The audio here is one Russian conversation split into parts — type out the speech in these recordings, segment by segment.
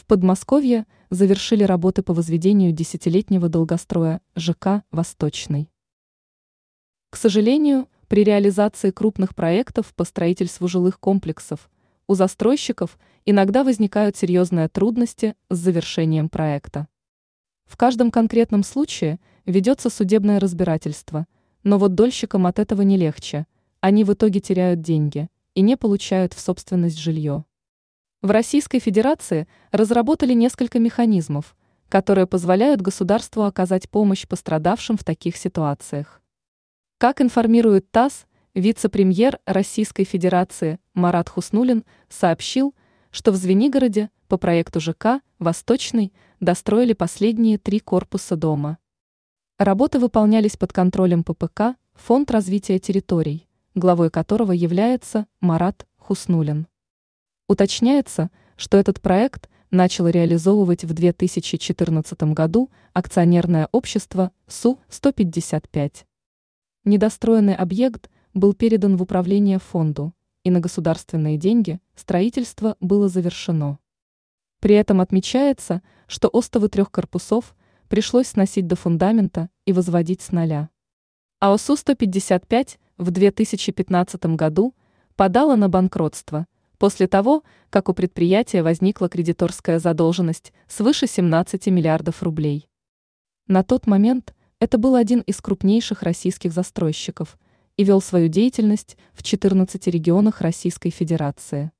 В Подмосковье завершили работы по возведению десятилетнего долгостроя ЖК «Восточный». К сожалению, при реализации крупных проектов по строительству жилых комплексов у застройщиков иногда возникают серьезные трудности с завершением проекта. В каждом конкретном случае ведется судебное разбирательство, но вот дольщикам от этого не легче, они в итоге теряют деньги и не получают в собственность жилье. В Российской Федерации разработали несколько механизмов, которые позволяют государству оказать помощь пострадавшим в таких ситуациях. Как информирует ТАСС, вице-премьер Российской Федерации Марат Хуснулин сообщил, что в Звенигороде по проекту ЖК «Восточный» достроили последние три корпуса дома. Работы выполнялись под контролем ППК Фонд развития территорий, главой которого является Марат Хуснулин. Уточняется, что этот проект начало реализовывать в 2014 году акционерное общество СУ-155. Недостроенный объект был передан в управление фонду, и на государственные деньги строительство было завершено. При этом отмечается, что остовы трех корпусов пришлось сносить до фундамента и возводить с нуля. А ОСУ-155 в 2015 году подала на банкротство после того, как у предприятия возникла кредиторская задолженность свыше 17 миллиардов рублей. На тот момент – это был один из крупнейших российских застройщиков и вел свою деятельность в 14 регионах Российской Федерации.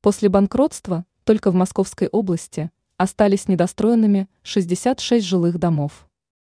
После банкротства только в Московской области остались недостроенными 66 жилых домов.